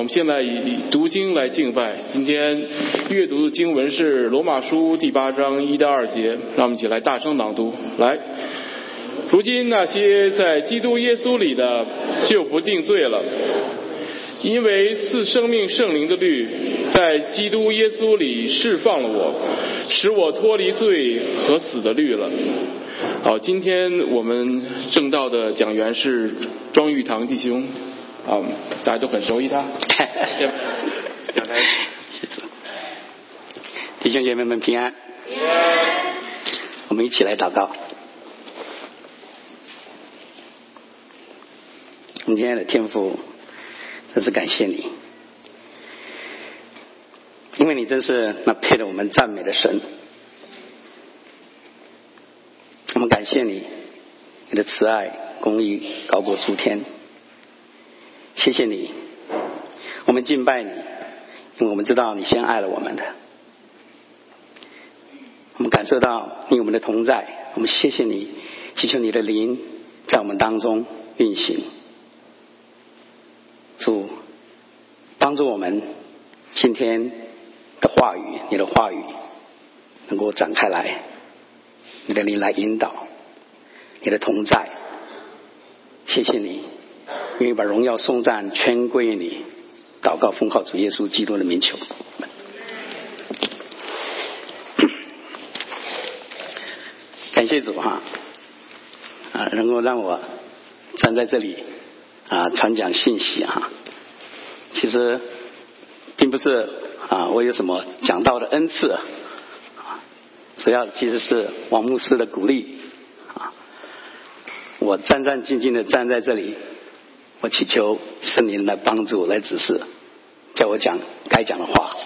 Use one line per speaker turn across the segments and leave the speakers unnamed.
我们现在以读经来敬拜。今天阅读的经文是罗马书第八章一到二节，让我们一起来大声朗读。来，如今那些在基督耶稣里的就不定罪了，因为赐生命圣灵的律在基督耶稣里释放了我，使我脱离罪和死的律了。好，今天我们正道的讲员是庄玉堂弟兄。啊，大家都很熟悉他。
弟兄姐妹们平安。我们一起来祷告。今天的天父，真是感谢你，因为你真是那配得我们赞美的神。我们感谢你，你的慈爱、公义高过诸天。谢谢你，我们敬拜你，因为我们知道你先爱了我们的。我们感受到你我们的同在，我们谢谢你，祈求你的灵在我们当中运行。主帮助我们今天的话语，你的话语能够展开来，你的灵来引导，你的同在，谢谢你。愿意把荣耀颂赞全归于你，祷告奉靠主耶稣基督的名求。感谢主哈，啊，能够让我站在这里啊传讲信息哈。其实并不是啊我有什么讲道的恩赐啊，主要其实是王牧师的鼓励啊。我战战兢兢的站在这里。我祈求圣灵来帮助、来指示，叫我讲该讲的话，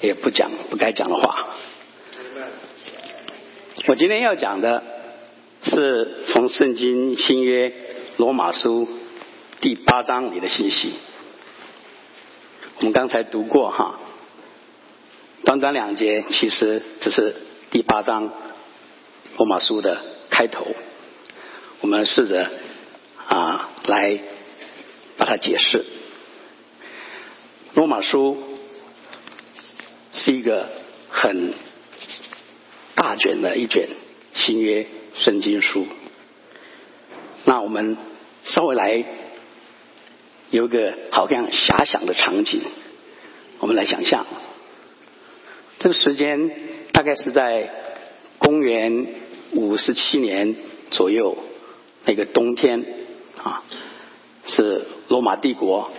也不讲不该讲的话。我今天要讲的是从圣经新约罗马书第八章里的信息。我们刚才读过哈，短短两节，其实只是第八章罗马书的开头。我们试着啊来。他解释，《罗马书》是一个很大卷的一卷新约圣经书。那我们稍微来有个好像遐想的场景，我们来想象，这个时间大概是在公元五十七年左右那个冬天啊。是罗马帝国，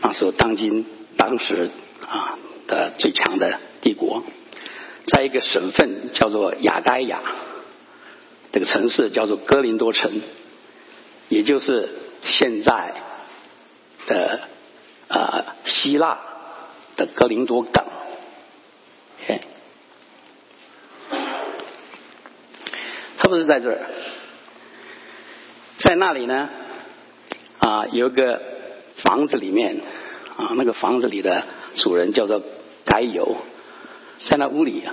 那时候当今当时啊的最强的帝国，在一个省份叫做雅盖亚，这个城市叫做哥林多城，也就是现在的啊希腊的哥林多港。他不是在这儿，在那里呢？啊，有个房子里面啊，那个房子里的主人叫做该有，在那屋里啊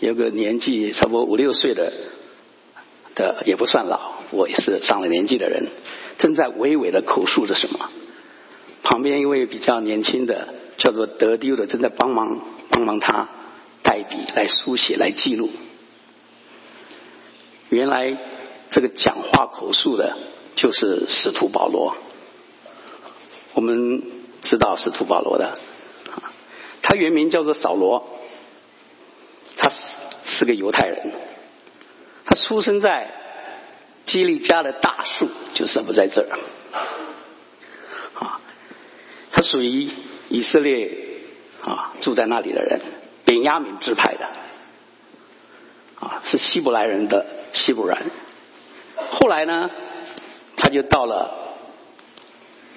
有个年纪差不多五六岁的的也不算老，我也是上了年纪的人，正在娓娓的口述着什么。旁边一位比较年轻的叫做德丢的正在帮忙帮忙他代笔来书写来记录。原来这个讲话口述的就是使徒保罗。我们知道是图保罗的，他原名叫做扫罗，他是是个犹太人，他出生在基利家的大树，就是不在这儿，啊，他属于以色列啊住在那里的人，本亚敏支派的，啊是希伯来人的希伯来，后来呢，他就到了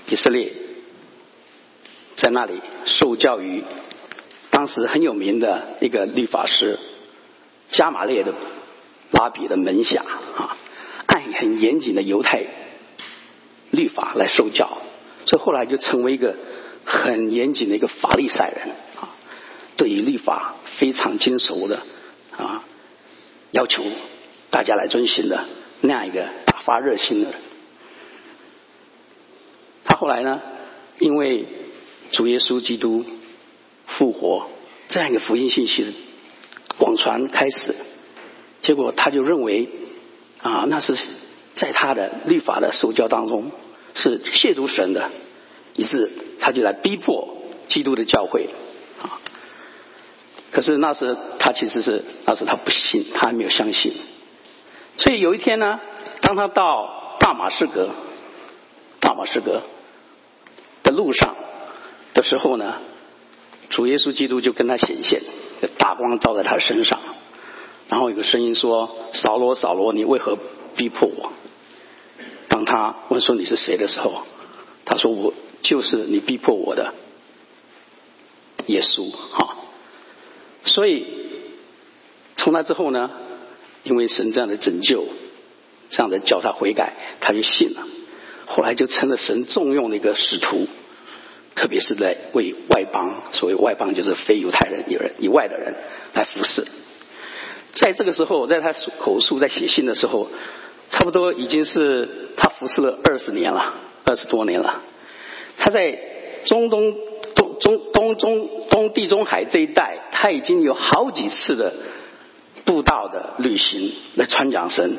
以色列。在那里受教于当时很有名的一个律法师加马列的拉比的门下啊，按很严谨的犹太律法来受教，所以后来就成为一个很严谨的一个法利赛人啊，对于律法非常精熟的啊，要求大家来遵循的那样一个大发热心的人。他后来呢？因为主耶稣基督复活这样一个福音信息的广传开始，结果他就认为啊，那是在他的律法的受教当中是亵渎神的，于是他就来逼迫基督的教会啊。可是那时他其实是那时他不信，他还没有相信。所以有一天呢，当他到大马士革，大马士革的路上的时候呢，主耶稣基督就跟他显现，大光照在他身上，然后有个声音说：“扫罗，扫罗，你为何逼迫我？”当他问说你是谁的时候，他说：“我就是你逼迫我的耶稣。”哈，所以从那之后呢？因为神这样的拯救，这样的叫他悔改，他就信了。后来就成了神重用的一个使徒，特别是在为外邦，所谓外邦就是非犹太人以人以外的人来服侍。在这个时候，在他口述在写信的时候，差不多已经是他服侍了二十年了，二十多年了。他在中东东中东中东地中海这一带，他已经有好几次的。布道的旅行来传讲神，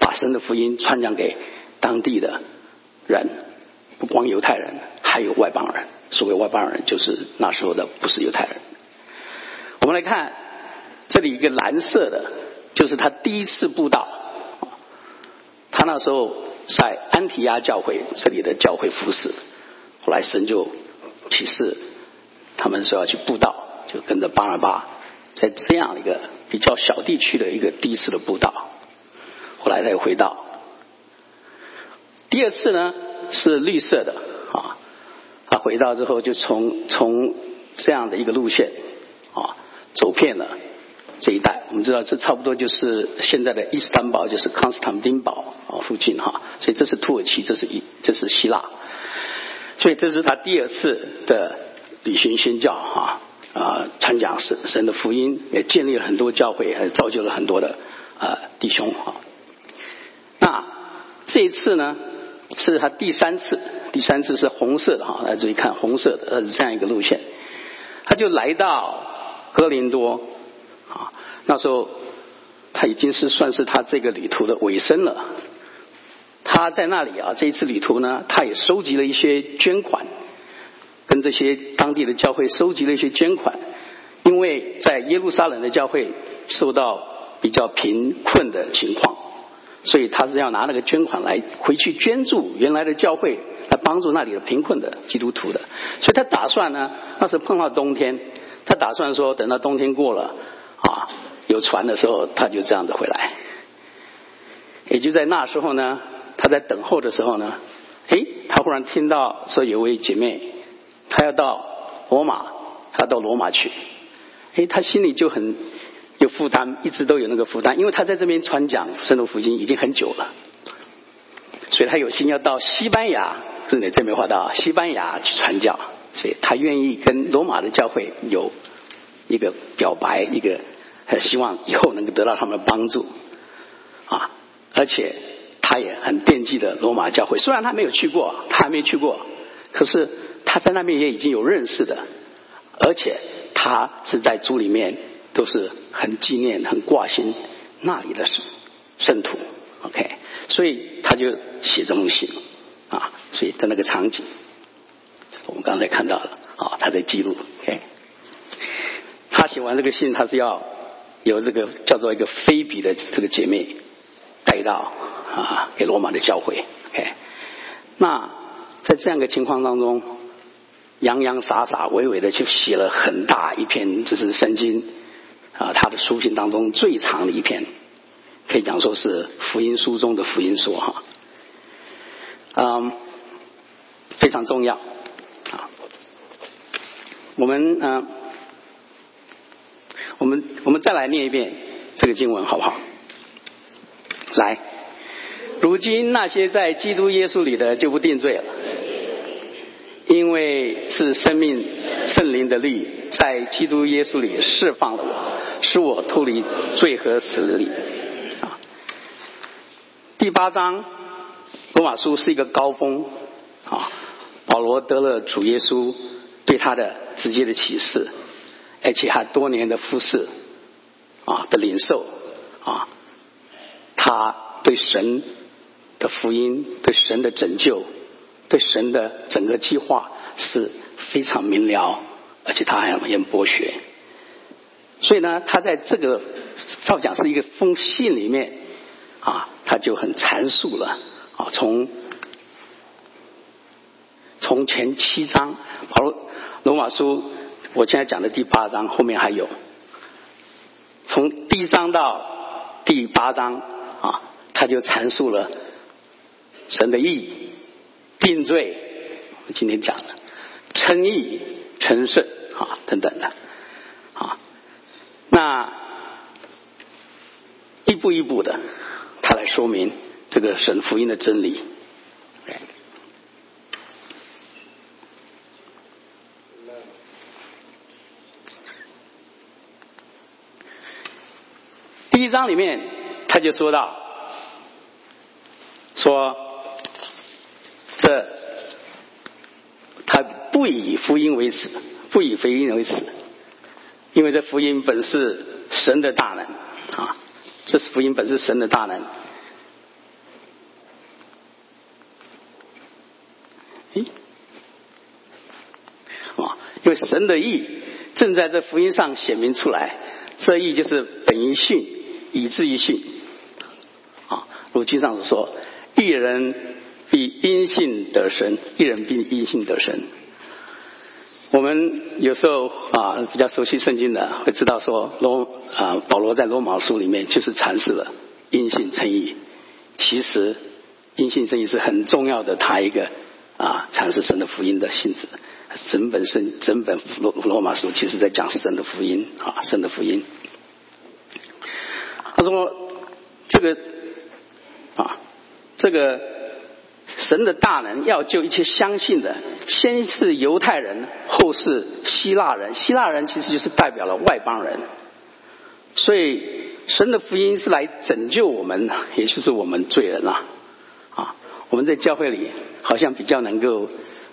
把神的福音传讲给当地的人，不光犹太人，还有外邦人。所谓外邦人，就是那时候的不是犹太人。我们来看这里一个蓝色的，就是他第一次布道。他那时候在安提亚教会这里的教会服侍，后来神就启示他们说要去布道，就跟着巴拿巴在这样一个。比较小地区的一个第一次的布道，后来他又回到第二次呢是绿色的，他回到之后就从从这样的一个路线啊走遍了这一带。我们知道这差不多就是现在的伊斯坦堡，就是康斯坦丁堡啊附近哈，所以这是土耳其，这是一这是希腊，所以这是他第二次的旅行宣教哈。啊，传讲神神的福音，也建立了很多教会，还造就了很多的啊弟兄啊。那这一次呢，是他第三次，第三次是红色的哈，大家注意看红色的，呃，这样一个路线，他就来到哥林多啊。那时候他已经是算是他这个旅途的尾声了。他在那里啊，这一次旅途呢，他也收集了一些捐款。跟这些当地的教会收集了一些捐款，因为在耶路撒冷的教会受到比较贫困的情况，所以他是要拿那个捐款来回去捐助原来的教会，来帮助那里的贫困的基督徒的。所以他打算呢，那是碰到冬天，他打算说等到冬天过了啊，有船的时候他就这样子回来。也就在那时候呢，他在等候的时候呢，诶，他忽然听到说有位姐妹。她要到罗马，她到罗马去，哎，他心里就很有负担，一直都有那个负担，因为他在这边传讲圣徒福音已经很久了，所以他有心要到西班牙，是你这没话到西班牙去传教，所以他愿意跟罗马的教会有一个表白，一个希望以后能够得到他们的帮助啊，而且他也很惦记的罗马教会，虽然他没有去过，他还没去过，可是。他在那边也已经有认识的，而且他是在主里面都是很纪念、很挂心那里的圣圣徒，OK，所以他就写这封信啊，所以在那个场景，我们刚才看到了啊，他在记录，OK，他写完这个信，他是要有这个叫做一个非比的这个姐妹带到啊给罗马的教会，OK，那在这样一个情况当中。洋洋洒洒、娓娓的就写了很大一篇，这是圣经啊，他的书信当中最长的一篇，可以讲说是福音书中的福音书哈，嗯，非常重要啊。我们嗯，我们我们再来念一遍这个经文好不好？来，如今那些在基督耶稣里的就不定罪了。因为是生命圣灵的力，在基督耶稣里释放了我，使我脱离罪和死的力。啊，第八章罗马书是一个高峰啊，保罗得了主耶稣对他的直接的启示，而且还多年的服侍啊的领受啊，他对神的福音、对神的拯救、对神的整个计划是非常明了，而且他还很博学。所以呢，他在这个照讲是一个封信里面啊，他就很阐述了啊，从从前七章，保罗马书，我现在讲的第八章后面还有，从第一章到第八章啊，他就阐述了神的意义、定罪，我们今天讲的称义、成圣啊等等的。啊那一步一步的，他来说明这个神福音的真理。第一章里面他就说到，说这他不以福音为耻，不以福音为耻。因为这福音本是神的大能啊，这是福音本是神的大能。咦，啊，因为神的意正在这福音上显明出来，这意就是本于信，以至于信。啊，如经上所说，一人必因信得生，一人必因信得生。我们有时候啊比较熟悉圣经的，会知道说罗啊保罗在罗马书里面就是阐释了因信称义。其实因信称义是很重要的，他一个啊阐释神的福音的性质。整本圣整本罗罗马书其实在讲神的福音啊神的福音。他说这个啊这个。神的大能要救一切相信的，先是犹太人，后是希腊人。希腊人其实就是代表了外邦人，所以神的福音是来拯救我们，也就是我们罪人啦。啊，我们在教会里好像比较能够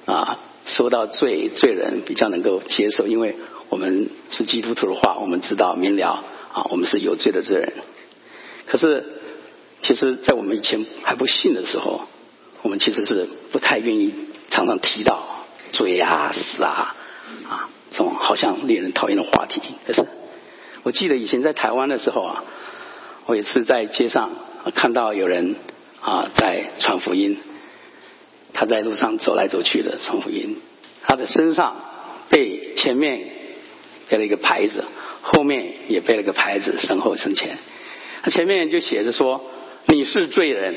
啊说到罪罪人，比较能够接受，因为我们是基督徒的话，我们知道明了啊，我们是有罪的罪人。可是，其实，在我们以前还不信的时候。我们其实是不太愿意常常提到罪啊、死啊啊这种好像令人讨厌的话题。可是我记得以前在台湾的时候啊，我也是在街上看到有人啊在传福音，他在路上走来走去的传福音，他的身上背前面背了一个牌子，后面也背了个牌子，身后身前，他前面就写着说：“你是罪人。”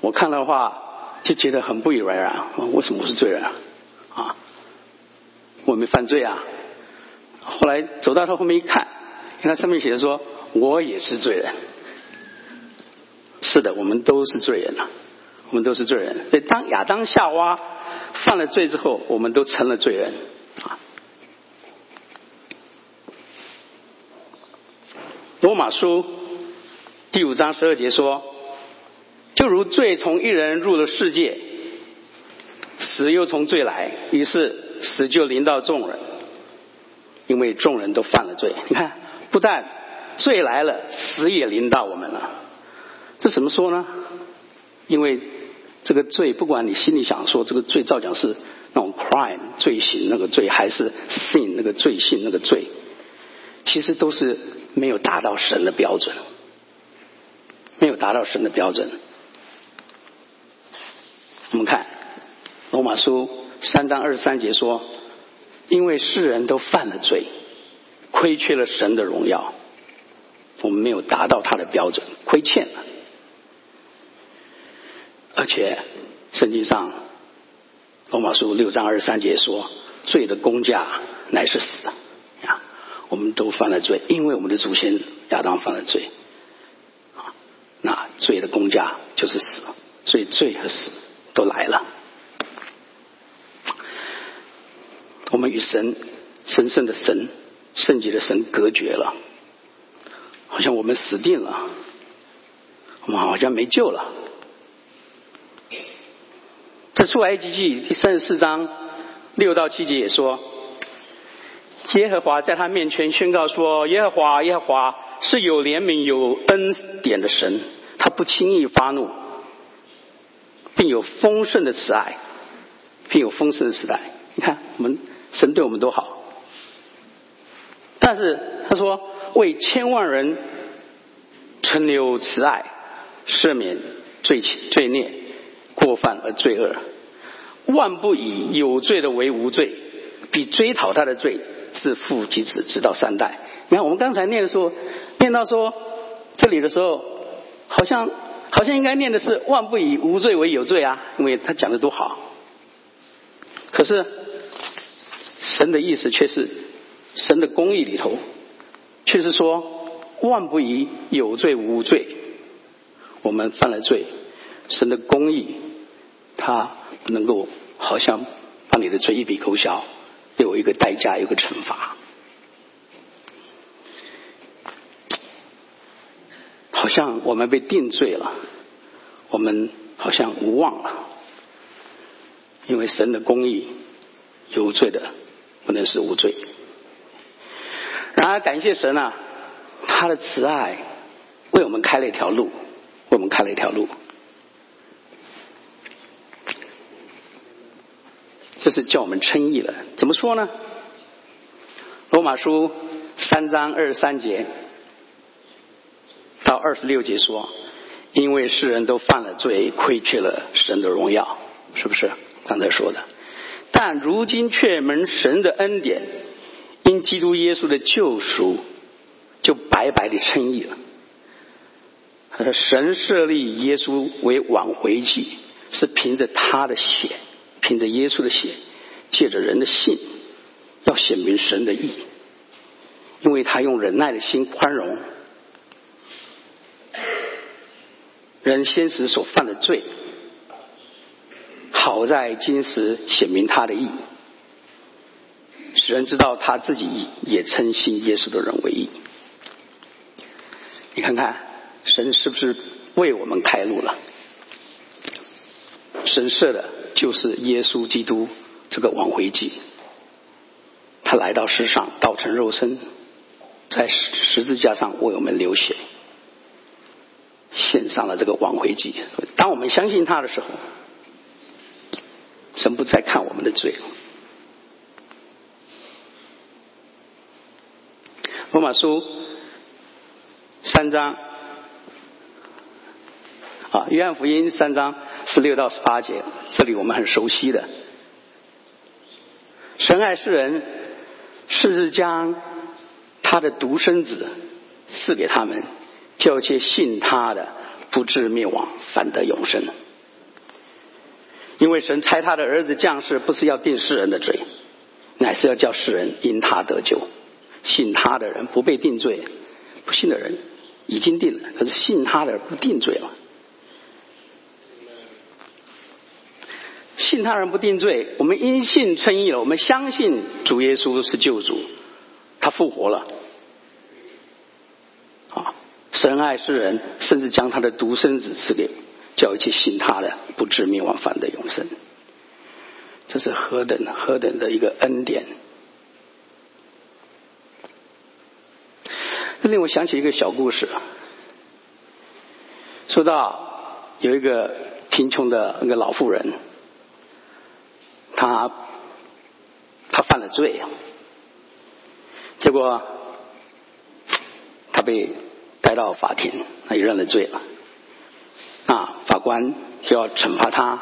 我看的话就觉得很不以为然，为什么我是罪人啊？啊，我没犯罪啊。后来走到他后面一看，你看上面写的说我也是罪人。是的，我们都是罪人啊，我们都是罪人。所以当亚当夏娃犯了罪之后，我们都成了罪人啊。罗马书第五章十二节说。就如罪从一人入了世界，死又从罪来，于是死就临到众人，因为众人都犯了罪。你看，不但罪来了，死也临到我们了。这怎么说呢？因为这个罪，不管你心里想说这个罪照讲是那种 crime 罪行那个罪，还是 sin 那个罪性那个罪，其实都是没有达到神的标准，没有达到神的标准。我们看罗马书三章二十三节说：“因为世人都犯了罪，亏缺了神的荣耀，我们没有达到他的标准，亏欠了。而且圣经上罗马书六章二十三节说：罪的公价乃是死啊！我们都犯了罪，因为我们的祖先亚当犯了罪啊。那罪的公价就是死，所以罪和死。”都来了，我们与神神圣的神、圣洁的神隔绝了，好像我们死定了，我们好像没救了。这出埃及记第三十四章六到七节也说，耶和华在他面前宣告说：“耶和华，耶和华是有怜悯、有恩典的神，他不轻易发怒，并有丰盛的慈爱，并有丰盛的慈爱。你看，我们神对我们多好。但是他说，为千万人存留慈爱，赦免罪罪孽。”过犯而罪恶，万不以有罪的为无罪，比追讨他的罪自父及子直到三代。你看，我们刚才念的时候，念到说这里的时候，好像好像应该念的是万不以无罪为有罪啊，因为他讲的多好。可是神的意思却是神的公义里头，却是说万不以有罪无罪。我们犯了罪，神的公义。他能够好像把你的罪一笔勾销，有一个代价，有个惩罚，好像我们被定罪了，我们好像无望了，因为神的公义，有罪的不能是无罪。然而感谢神啊，他的慈爱为我们开了一条路，为我们开了一条路。就是叫我们称义了。怎么说呢？罗马书三章二十三节到二十六节说：“因为世人都犯了罪，亏缺了神的荣耀，是不是？刚才说的。但如今却蒙神的恩典，因基督耶稣的救赎，就白白的称义了。神设立耶稣为挽回祭，是凭着他的血。”凭着耶稣的血，借着人的信，要显明神的义，因为他用忍耐的心宽容人先时所犯的罪，好在今时显明他的义，使人知道他自己也称信耶稣的人为义。你看看，神是不是为我们开路了？神设的。就是耶稣基督这个挽回祭，他来到世上，道成肉身，在十字架上为我们流血，上了这个挽回祭。当我们相信他的时候，神不再看我们的罪。罗马书三章啊，约翰福音三章。十六到十八节，这里我们很熟悉的。神爱世人，甚至将他的独生子赐给他们，叫一切信他的不至灭亡，反得永生。因为神差他的儿子降世，不是要定世人的罪，乃是要叫世人因他得救。信他的人不被定罪，不信的人已经定了，可是信他的人不定罪了。信他人不定罪，我们因信称义了。我们相信主耶稣是救主，他复活了。啊，神爱世人，甚至将他的独生子赐给，叫一切信他的不至灭亡，反得永生。这是何等何等的一个恩典！这令我想起一个小故事，说到有一个贫穷的那个老妇人。他他犯了罪，结果他被带到法庭，他也认了罪了。啊，法官就要惩罚他，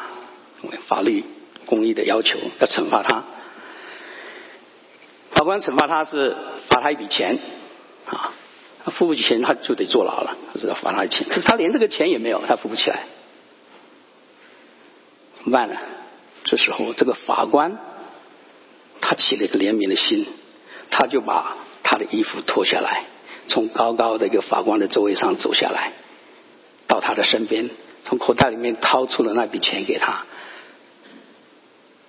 法律公义的要求要惩罚他。法官惩罚他是罚他一笔钱，啊，他付不起钱他就得坐牢了，他知道罚他钱，可是他连这个钱也没有，他付不起来，怎么办呢？这时候，这个法官他起了一个怜悯的心，他就把他的衣服脱下来，从高高的一个法官的座位上走下来，到他的身边，从口袋里面掏出了那笔钱给他，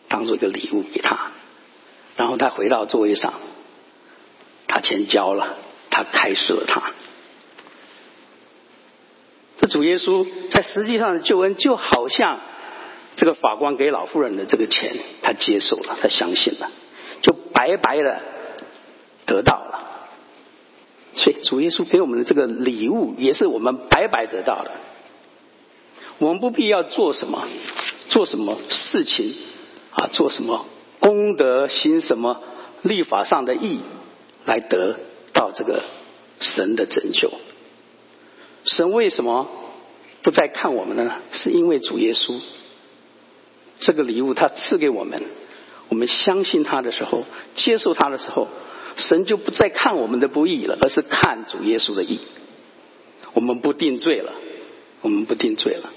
当做一个礼物给他。然后他回到座位上，他钱交了，他开始了他。这主耶稣在实际上的救恩就好像。这个法官给老妇人的这个钱，他接受了，他相信了，就白白的得到了。所以主耶稣给我们的这个礼物，也是我们白白得到的。我们不必要做什么，做什么事情啊，做什么功德，行什么立法上的义，来得到这个神的拯救。神为什么不再看我们了呢？是因为主耶稣这个礼物，他赐给我们，我们相信他的时候，接受他的时候，神就不再看我们的不义了，而是看主耶稣的义。我们不定罪了，我们不定罪了。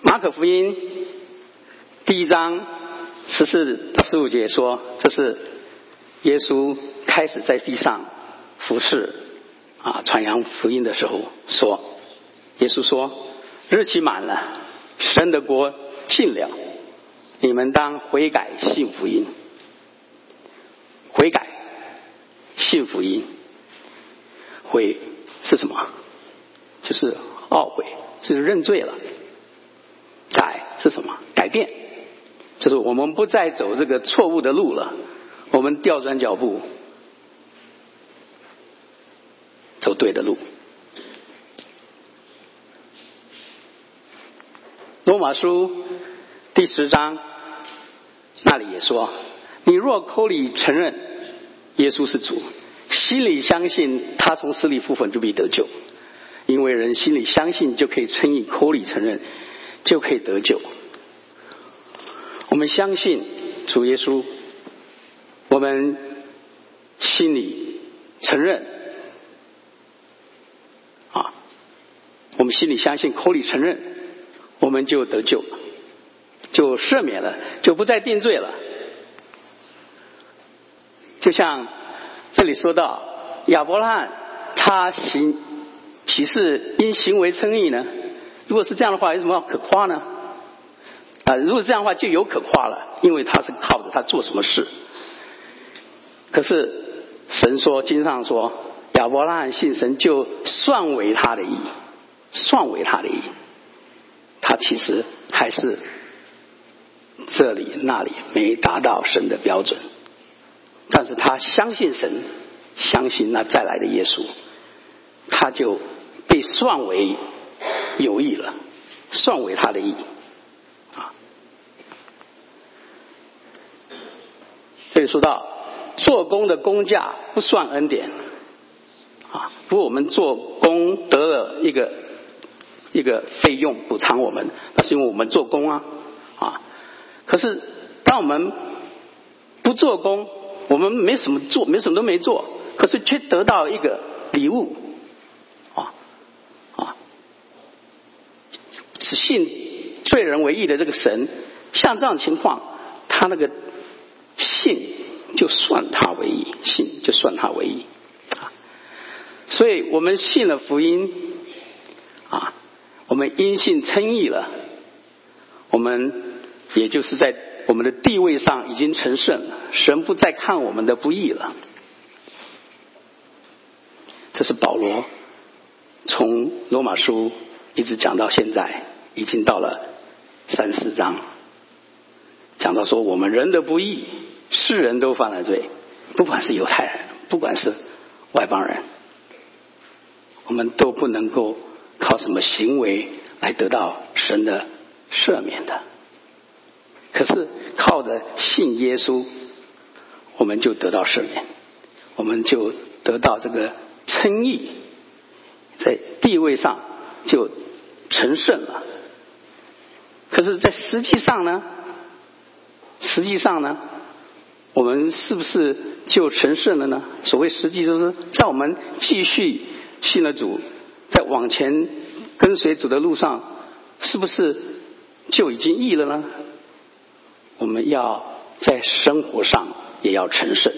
马可福音第一章十四十五节说，这是耶稣开始在地上服侍啊传扬福音的时候说，耶稣说日期满了，神的国近了，你们当悔改信福音，悔改信福音，悔是什么？就是懊悔，就是认罪了。改是什么？改变，就是我们不再走这个错误的路了，我们调转脚步，走对的路。罗马书第十章那里也说：“你若口里承认耶稣是主，心里相信他从死里复活，就必得救。因为人心里相信，就可以称义；口里承认。”就可以得救。我们相信主耶稣，我们心里承认啊，我们心里相信，口里承认，我们就得救，就赦免了，就不再定罪了。就像这里说到亚伯拉罕，他行岂是因行为称义呢？如果是这样的话，有什么可夸呢？啊，如果这样的话，就有可夸了，因为他是靠着他做什么事。可是神说，经上说，亚伯拉罕信神，就算为他的义，算为他的义。他其实还是这里那里没达到神的标准，但是他相信神，相信那再来的耶稣，他就被算为。有意了，算为他的意啊。这里说到做工的工价不算恩典啊，不过我们做工得了一个一个费用补偿我们，那是因为我们做工啊。可是当我们不做工，我们没什么做，没什么都没做，可是却得到一个礼物。啊是信罪人为义的这个神，像这样情况，他那个信就算他为义，信就算他为义啊。所以我们信了福音啊，我们因信称义了，我们也就是在我们的地位上已经成圣，神不再看我们的不义了。这是保罗从罗马书。一直讲到现在，已经到了三四章，讲到说我们人的不义，世人都犯了罪，不管是犹太人，不管是外邦人，我们都不能够靠什么行为来得到神的赦免的。可是靠着信耶稣，我们就得到赦免，我们就得到这个称义，在地位上就。成圣了，可是，在实际上呢？实际上呢，我们是不是就成圣了呢？所谓实际，就是在我们继续信了主，在往前跟随主的路上，是不是就已经义了呢？我们要在生活上也要成圣。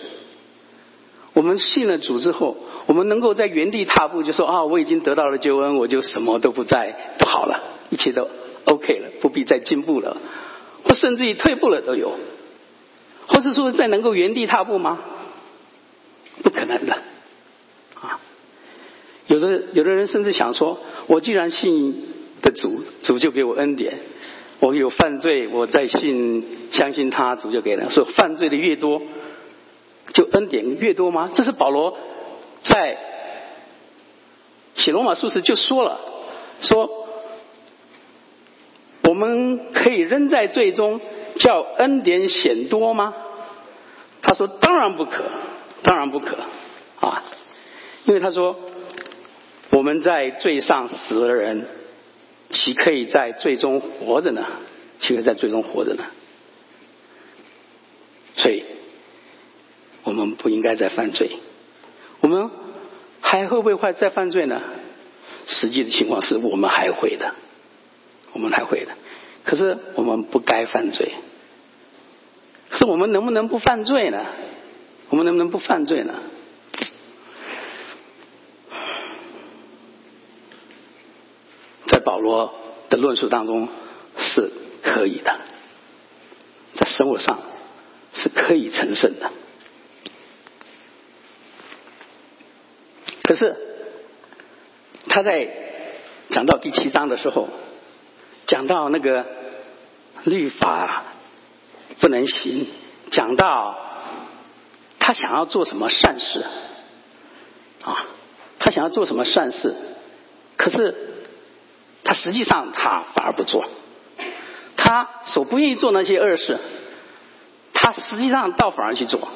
我们信了主之后。我们能够在原地踏步，就说啊，我已经得到了救恩，我就什么都不再不好了，一切都 OK 了，不必再进步了，或甚至于退步了都有，或是说再能够原地踏步吗？不可能的啊！有的有的人甚至想说，我既然信的主，主就给我恩典。我有犯罪，我再信相信他，主就给了。说犯罪的越多，就恩典越多吗？这是保罗在写罗马书时就说了，说我们可以扔在罪中，叫恩典显多吗？他说当然不可，当然不可啊，因为他说我们在罪上死的人。岂可以在最终活着呢？岂可以在最终活着呢？所以，我们不应该再犯罪。我们还会不会再犯罪呢？实际的情况是我们还会的，我们还会的。可是我们不该犯罪。可是我们能不能不犯罪呢？我们能不能不犯罪呢？保罗的论述当中是可以的，在生活上是可以成圣的。可是他在讲到第七章的时候，讲到那个律法不能行，讲到他想要做什么善事啊，他想要做什么善事，可是。他实际上他反而不做，他所不愿意做那些恶事，他实际上倒反而去做。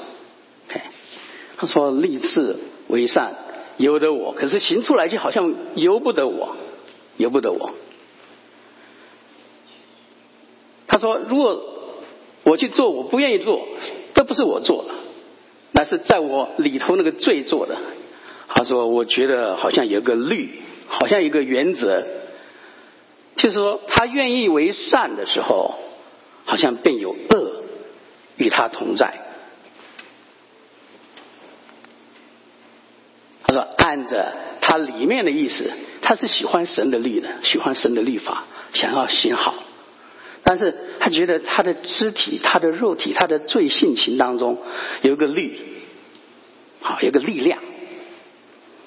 他说立志为善由得我，可是行出来就好像由不得我，由不得我。他说如果我去做我不愿意做，这不是我做的，那是在我里头那个罪做的。他说我觉得好像有个律，好像一个原则。就是说，他愿意为善的时候，好像便有恶与他同在。他说，按着他里面的意思，他是喜欢神的律的，喜欢神的律法，想要行好。但是他觉得他的肢体、他的肉体、他的罪性情当中有一个律，好，有个力量，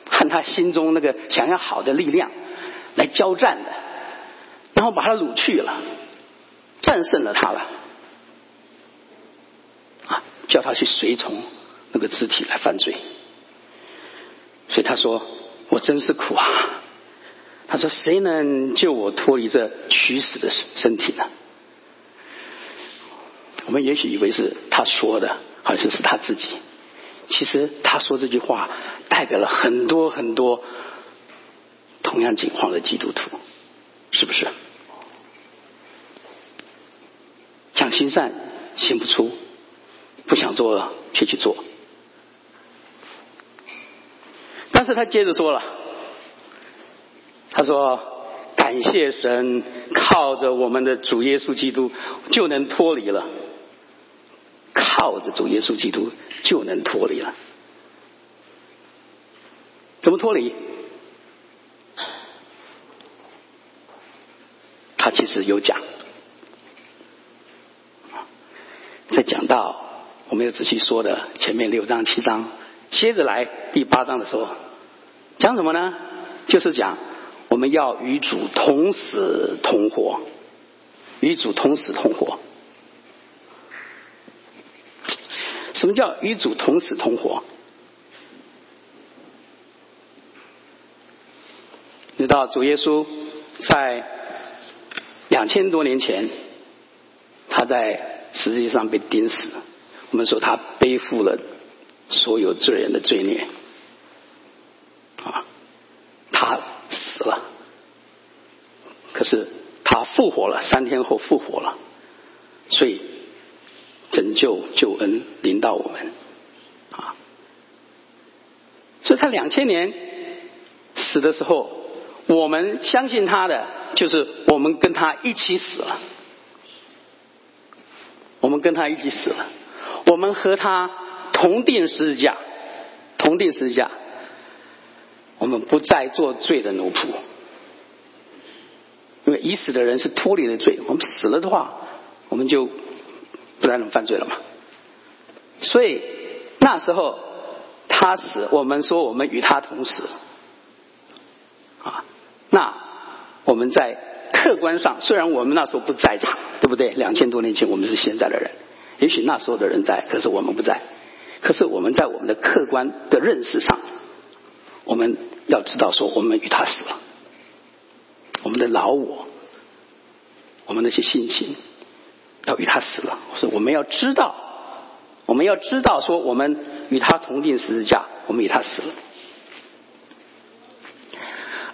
和他心中那个想要好的力量来交战的。然后把他掳去了，战胜了他了，啊，叫他去随从那个肢体来犯罪。所以他说：“我真是苦啊！”他说：“谁能救我脱离这取死的身体呢？”我们也许以为是他说的，好像是他自己。其实他说这句话，代表了很多很多同样境况的基督徒，是不是？想行善行不出，不想做却去做。但是他接着说了，他说：“感谢神，靠着我们的主耶稣基督就能脱离了。靠着主耶稣基督就能脱离了。怎么脱离？他其实有讲。”在到我们要仔细说的前面六章七章，接着来第八章的时候，讲什么呢？就是讲我们要与主同死同活，与主同死同活。什么叫与主同死同活？你知道主耶稣在两千多年前，他在。实际上被钉死，我们说他背负了所有罪人的罪孽，啊，他死了，可是他复活了，三天后复活了，所以拯救救恩临到我们，啊，所以他两千年死的时候，我们相信他的，就是我们跟他一起死了。跟他一起死了，我们和他同定十字架，同定十字架，我们不再做罪的奴仆，因为已死的人是脱离了罪，我们死了的话，我们就不再能犯罪了嘛。所以那时候他死，我们说我们与他同死，啊，那我们在客观上，虽然我们那时候不在场，对不对？两千多年前我们是现在的人，也许那时候的人在，可是我们不在。可是我们在我们的客观的认识上，我们要知道说，我们与他死了，我们的老我，我们那些心情，要与他死了。所以我们要知道，我们要知道说，我们与他同定十字架，我们与他死了。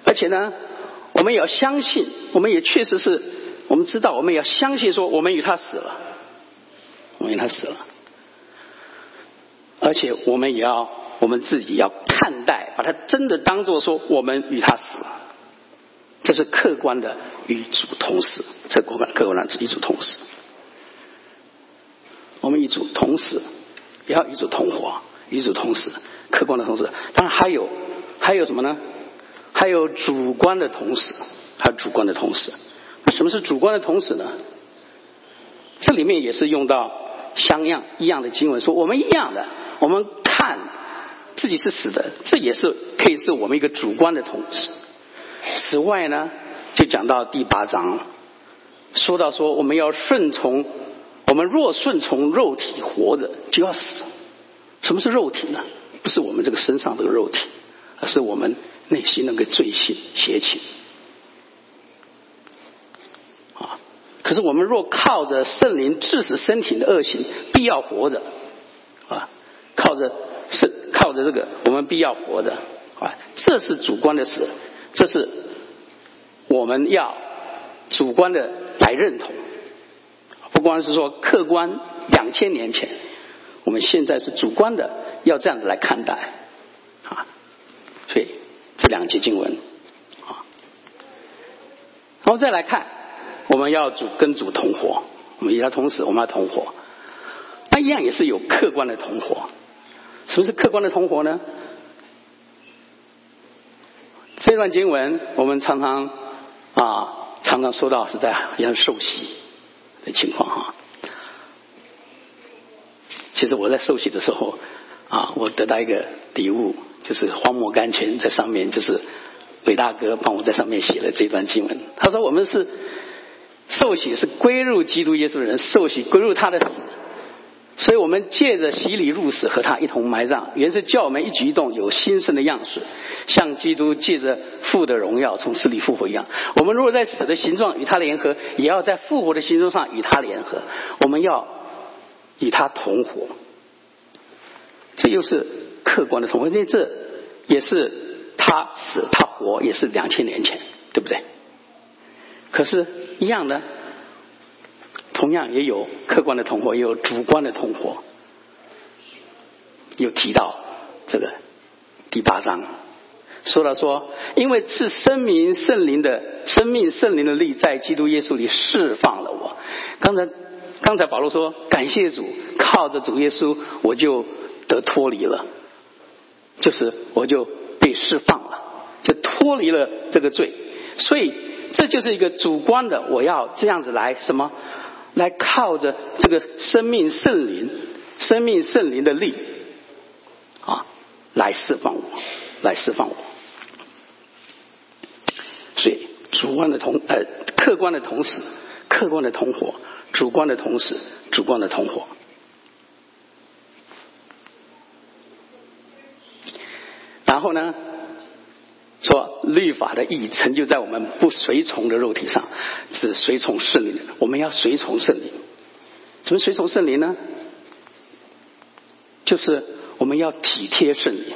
而且呢，我们也要相信，我们也确实是，我们知道，我们要相信说，我们与他死了，我们与他死了。而且我们也要，我们自己要看待，把它真的当做说，我们与他死了，这是客观的与主同死，这客观客观上与主同死。我们与主同死，也要与主同活，与主同死，客观的同时，当然还有还有什么呢？还有主观的同时，还有主观的同时。什么是主观的同时呢？这里面也是用到相样一样的经文，说我们一样的，我们看自己是死的，这也是可以是我们一个主观的同时。此外呢，就讲到第八章了，说到说我们要顺从，我们若顺从肉体活着，就要死。什么是肉体呢？不是我们这个身上这个肉体，而是我们。内心那个罪性邪情啊！可是我们若靠着圣灵致死身体的恶行，必要活着啊！靠着是靠着这个，我们必要活着啊！这是主观的事，这是我们要主观的来认同，不光是说客观。两千年前，我们现在是主观的，要这样子来看待！这两节经文，啊，然后再来看，我们要主跟主同活，我们与他同时，我们要同活，那一样也是有客观的同活。什么是客观的同活呢？这段经文我们常常啊，常常说到是在像受洗的情况哈。其实我在受洗的时候啊，我得到一个礼物。就是荒漠甘泉在上面，就是伟大哥帮我在上面写了这段经文。他说：“我们是受洗，是归入基督耶稣的人，受洗归入他的死，所以我们借着洗礼入死，和他一同埋葬。原是叫我们一举一动有新生的样式，像基督借着父的荣耀从死里复活一样。我们如果在死的形状与他联合，也要在复活的形状上与他联合。我们要与他同活。这又是。”客观的同，因为这也是他死他活，也是两千年前，对不对？可是，一样的，同样也有客观的同活，也有主观的同活。又提到这个第八章，说了说，因为是生命圣灵的生命圣灵的力在基督耶稣里释放了我。刚才刚才保罗说，感谢主，靠着主耶稣，我就得脱离了。就是我就被释放了，就脱离了这个罪，所以这就是一个主观的，我要这样子来什么，来靠着这个生命圣灵、生命圣灵的力啊，来释放我，来释放我。所以主观的同呃客观的同时，客观的同伙，主观的同时，主观的同伙。后呢，说律法的意义成就在我们不随从的肉体上，只随从圣灵。我们要随从圣灵，怎么随从圣灵呢？就是我们要体贴圣灵，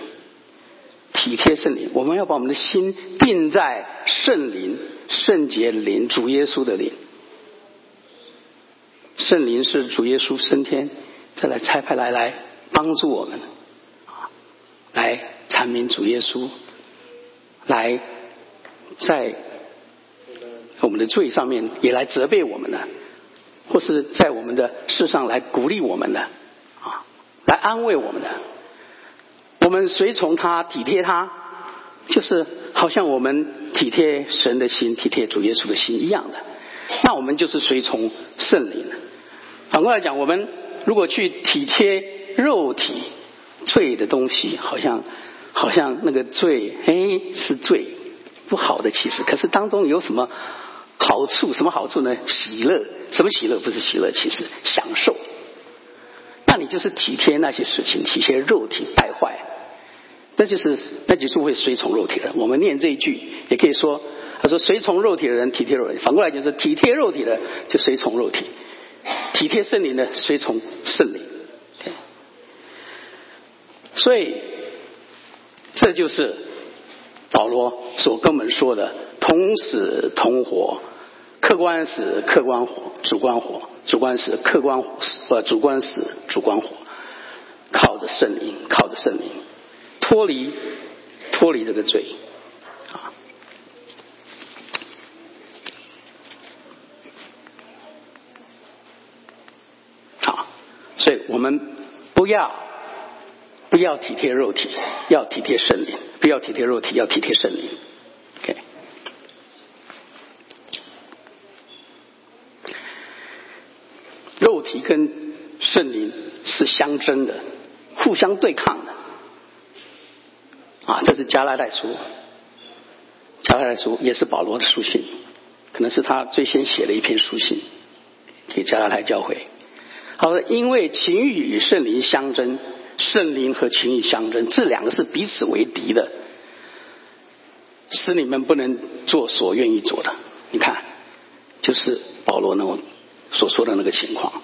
体贴圣灵。我们要把我们的心定在圣灵、圣洁灵、主耶稣的灵。圣灵是主耶稣升天再来差派来来帮助我们，来。阐明主耶稣来在我们的罪上面也来责备我们的，或是在我们的世上来鼓励我们的啊，来安慰我们的。我们随从他体贴他，就是好像我们体贴神的心、体贴主耶稣的心一样的。那我们就是随从圣灵。反过来讲，我们如果去体贴肉体罪的东西，好像。好像那个罪，哎，是罪不好的其实，可是当中有什么好处？什么好处呢？喜乐，什么喜乐？不是喜乐，其实享受。那你就是体贴那些事情，体贴肉体败坏，那就是那就是会随从肉体的。我们念这一句，也可以说，他说随从肉体的人体贴肉体，反过来就是体贴肉体的就随从肉体，体贴圣灵的随从圣灵。所以，这就是保罗所跟我们说的：同死同活，客观死，客观活，主观活，主观死，客观死，呃，主观死，主观活。靠着圣灵，靠着圣灵，脱离脱离这个罪啊！好，所以我们不要。不要体贴肉体，要体贴圣灵；不要体贴肉体，要体贴圣灵。OK，肉体跟圣灵是相争的，互相对抗的。啊，这是加拉太书，加拉太书也是保罗的书信，可能是他最先写的一篇书信给加拉太教会。好的，因为情欲与圣灵相争。圣灵和情欲相争，这两个是彼此为敌的，使你们不能做所愿意做的。你看，就是保罗那种所说的那个情况，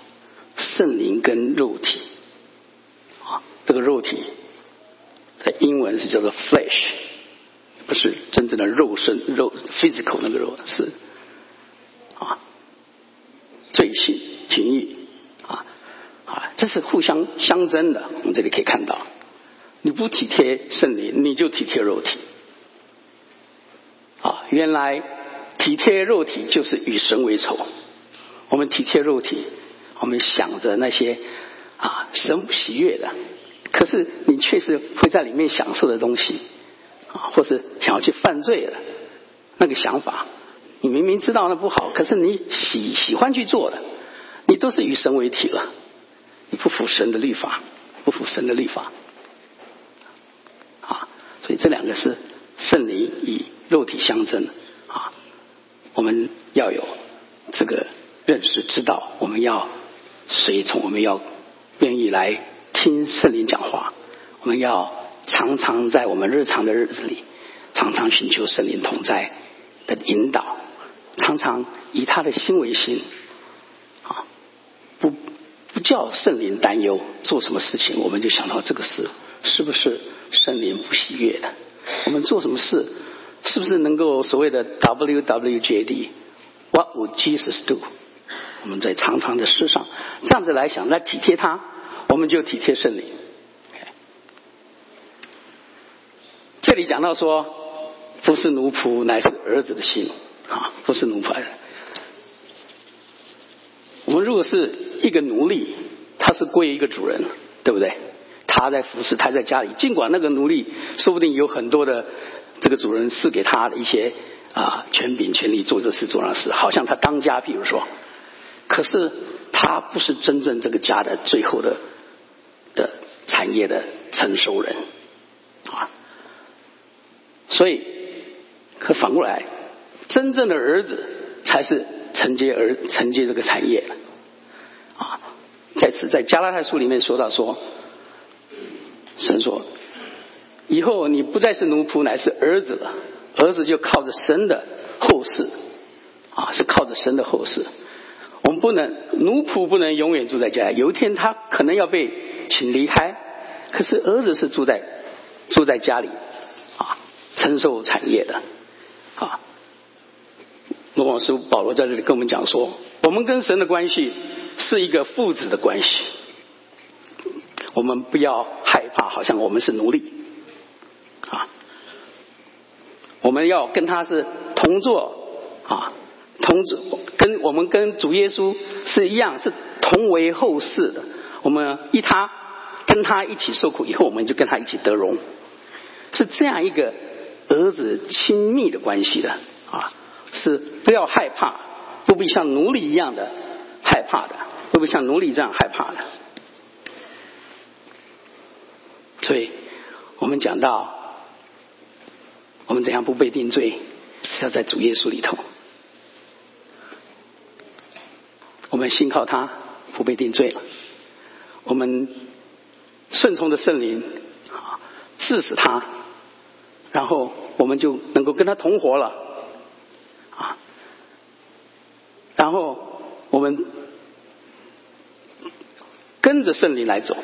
圣灵跟肉体啊，这个肉体在英文是叫做 flesh，不是真正的肉身肉 physical 那个肉是啊，罪性情欲。这是互相相争的，我们这里可以看到，你不体贴圣灵，你就体贴肉体。啊，原来体贴肉体就是与神为仇。我们体贴肉体，我们想着那些啊神喜悦的，可是你确实会在里面享受的东西啊，或是想要去犯罪的那个想法，你明明知道那不好，可是你喜喜欢去做的，你都是与神为体了。不服神的律法，不服神的律法，啊，所以这两个是圣灵与肉体相争啊。我们要有这个认识，知道我们要随从，我们要愿意来听圣灵讲话，我们要常常在我们日常的日子里，常常寻求圣灵同在的引导，常常以他的心为心。叫圣灵担忧，做什么事情我们就想到这个事是不是圣灵不喜悦的？我们做什么事是不是能够所谓的 W W J D？What would Jesus do？我们在常常的事上这样子来想，来体贴他，我们就体贴圣灵。这里讲到说，不是奴仆，乃是儿子的心啊，不是奴仆。我们如果是一个奴隶，他是归一个主人，对不对？他在服侍，他在家里，尽管那个奴隶说不定有很多的这个主人赐给他的一些啊权柄、权利做这事、做那事，好像他当家，比如说，可是他不是真正这个家的最后的的产业的承受人啊。所以，可反过来，真正的儿子才是承接儿承接这个产业。啊在此，在加拉太书里面说到说，神说，以后你不再是奴仆，乃是儿子了。儿子就靠着神的后世，啊，是靠着神的后世。我们不能奴仆不能永远住在家，有一天他可能要被请离开。可是儿子是住在住在家里，啊，承受产业的，啊。罗马书保罗在这里跟我们讲说，我们跟神的关系。是一个父子的关系，我们不要害怕，好像我们是奴隶啊。我们要跟他是同坐啊，同坐，跟我们跟主耶稣是一样，是同为后世的。我们一他跟他一起受苦以后，我们就跟他一起得荣，是这样一个儿子亲密的关系的啊。是不要害怕，不必像奴隶一样的。害怕的，会不会像奴隶这样害怕的？所以，我们讲到，我们怎样不被定罪？是要在主耶稣里头。我们信靠他，不被定罪了。我们顺从的圣灵，啊，治死他，然后我们就能够跟他同活了，啊，然后我们跟着圣灵来走，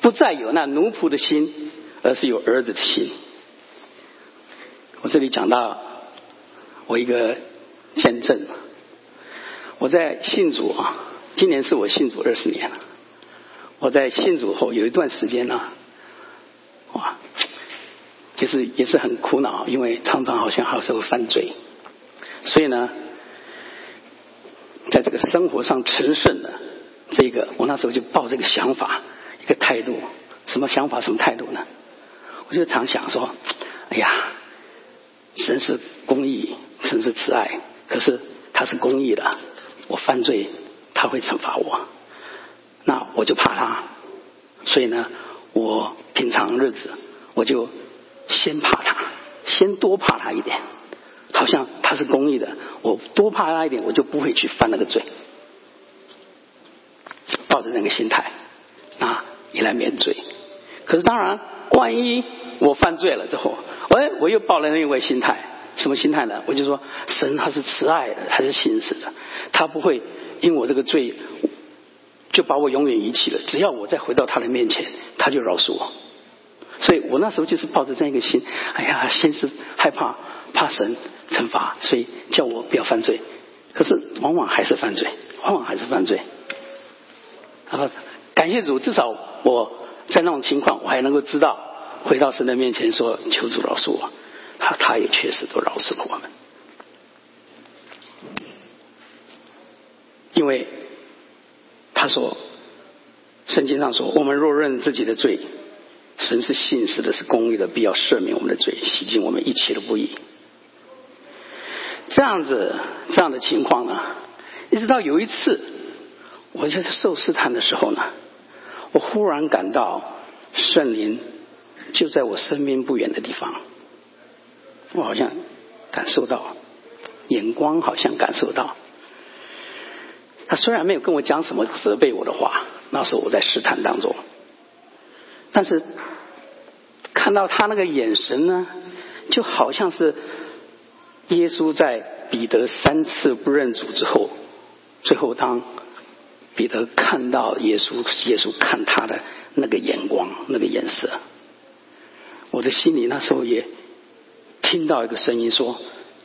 不再有那奴仆的心，而是有儿子的心。我这里讲到我一个见证，我在信主啊，今年是我信主二十年了。我在信主后有一段时间呢，哇，就是也是很苦恼，因为常常好像还是会犯罪，所以呢，这个生活上成圣的这个，我那时候就抱这个想法，一个态度，什么想法，什么态度呢？我就常想说，哎呀。神是公义，神是慈爱，可是他是公义的，我犯罪他会惩罚我，那我就怕他，所以呢，我平常日子我就先怕他，先多怕他一点，好像他是公义的，我多怕他一点，我就不会去犯那个罪，抱着那个心态啊，你来免罪。可是当然，万一我犯罪了之后。哎，我又抱了另一位心态，什么心态呢？我就说，神他是慈爱的，他是信实的，他不会因我这个罪就把我永远遗弃了。只要我再回到他的面前，他就饶恕我。所以我那时候就是抱着这样一个心，哎呀，先是害怕怕神惩罚，所以叫我不要犯罪。可是往往还是犯罪，往往还是犯罪。啊，感谢主，至少我在那种情况，我还能够知道。回到神的面前说：“求主饶恕我。”他他也确实都饶恕了我们，因为他说圣经上说：“我们若认自己的罪，神是信实的，是公义的，必要赦免我们的罪，洗净我们一切的不义。”这样子这样的情况呢，一直到有一次，我就在受试探的时候呢，我忽然感到圣灵。就在我身边不远的地方，我好像感受到眼光，好像感受到他虽然没有跟我讲什么责备我的话，那时候我在试探当中，但是看到他那个眼神呢，就好像是耶稣在彼得三次不认主之后，最后当彼得看到耶稣，耶稣看他的那个眼光，那个颜色。我的心里那时候也听到一个声音说：“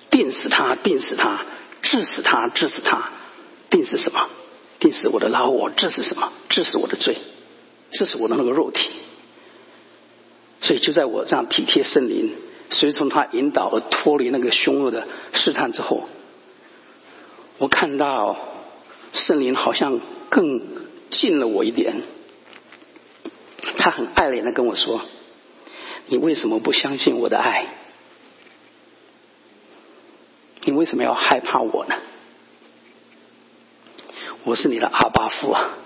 定死他，定死他，治死他，治死他，定死什么？定死我的老我，治死什么？治死我的罪，治死我的那个肉体。”所以就在我这样体贴圣灵，随从他引导而脱离那个凶恶的试探之后，我看到圣灵好像更近了我一点，他很爱怜的跟我说。你为什么不相信我的爱？你为什么要害怕我呢？我是你的阿巴父啊！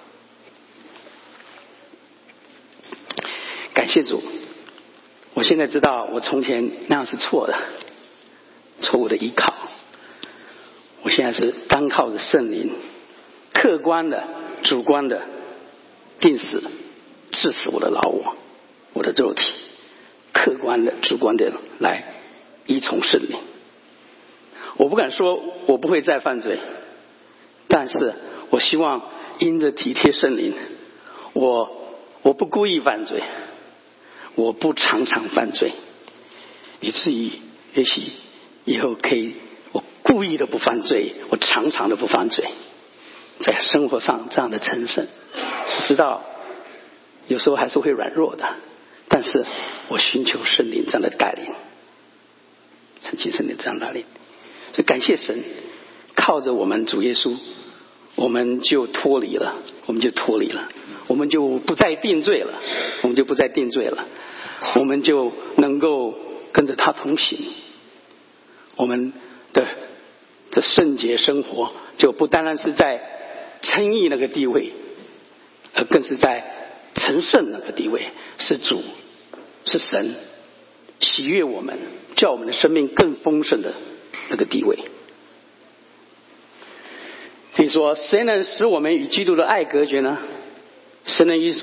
感谢主，我现在知道我从前那样是错的，错误的依靠。我现在是单靠着圣灵，客观的、主观的，定死、致死我的老我，我的肉体。客观的、主观的来依从圣灵。我不敢说我不会再犯罪，但是我希望因着体贴圣灵，我我不故意犯罪，我不常常犯罪，以至于也许以后可以我故意的不犯罪，我常常的不犯罪，在生活上这样的成圣，知道有时候还是会软弱的。但是我寻求圣灵这样的带领，神奇圣灵这样带领，所以感谢神，靠着我们主耶稣，我们就脱离了，我们就脱离了，我们就不再定罪了，我们就不再定罪了，我们就能够跟着他同行，我们的的圣洁生活就不单单是在称义那个地位，而更是在成圣那个地位，是主。是神喜悦我们叫我们的生命更丰盛的那个地位。你说，谁能使我们与基督的爱隔绝呢？谁能与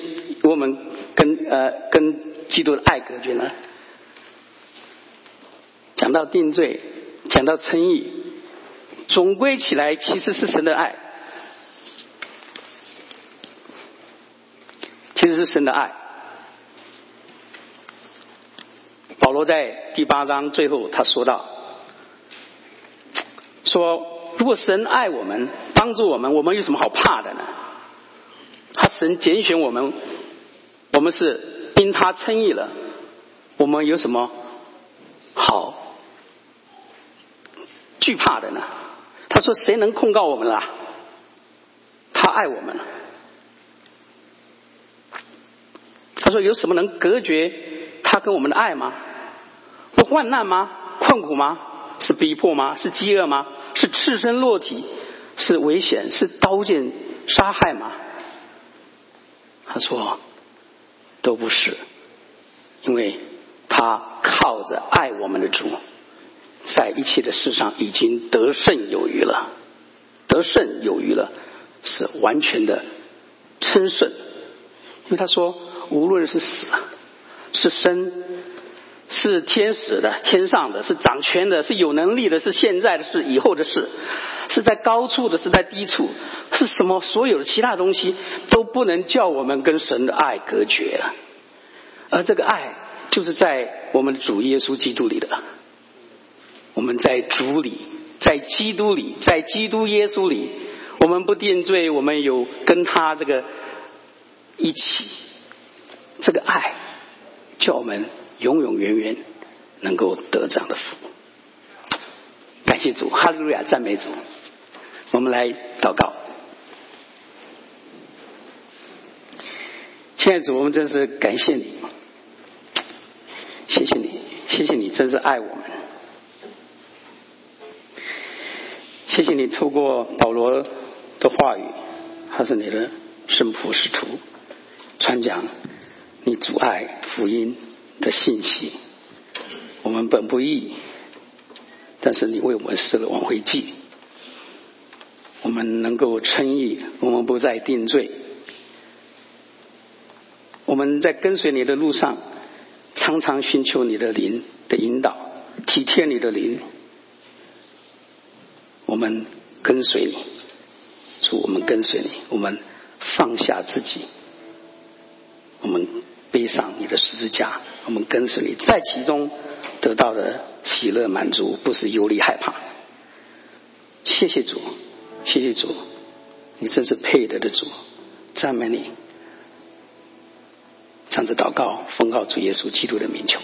我们跟呃跟基督的爱隔绝呢？讲到定罪，讲到称义，总归起来其实是神的爱，其实是神的爱。保罗在第八章最后他说到，说如果神爱我们，帮助我们，我们有什么好怕的呢？他神拣选我们，我们是因他称义了，我们有什么好惧怕的呢？他说：“谁能控告我们啦？他爱我们。”他说：“有什么能隔绝他跟我们的爱吗？不患难吗？困苦吗？是逼迫吗？是饥饿吗？是赤身裸体？是危险？是刀剑杀害吗？”他说：“都不是，因为他靠着爱我们的主，在一切的事上已经得胜有余了，得胜有余了，是完全的称胜。因为他说，无论是死，是生，是天使的、天上的，是掌权的，是有能力的，是现在的，是以后的事。”是在高处的，是在低处，是什么？所有的其他东西都不能叫我们跟神的爱隔绝了。而这个爱，就是在我们主耶稣基督里的。我们在主里，在基督里，在基督耶稣里，我们不定罪，我们有跟他这个一起，这个爱，叫我们永永远远能够得这样的福。感谢主，哈利路亚，赞美主。我们来祷告。现在主，我们真是感谢你，谢谢你，谢谢你，真是爱我们。谢谢你透过保罗的话语，还是你的圣仆使徒传讲你阻碍福音的信息。我们本不义，但是你为我们设了挽回祭。我们能够称义，我们不再定罪。我们在跟随你的路上，常常寻求你的灵的引导，体贴你的灵。我们跟随你，主，我们跟随你，我们放下自己，我们背上你的十字架，我们跟随你，在其中得到的喜乐满足，不是忧虑害怕。谢谢主。谢谢主，你真是配得的主，赞美你。这样子祷告，奉告主耶稣基督的名求。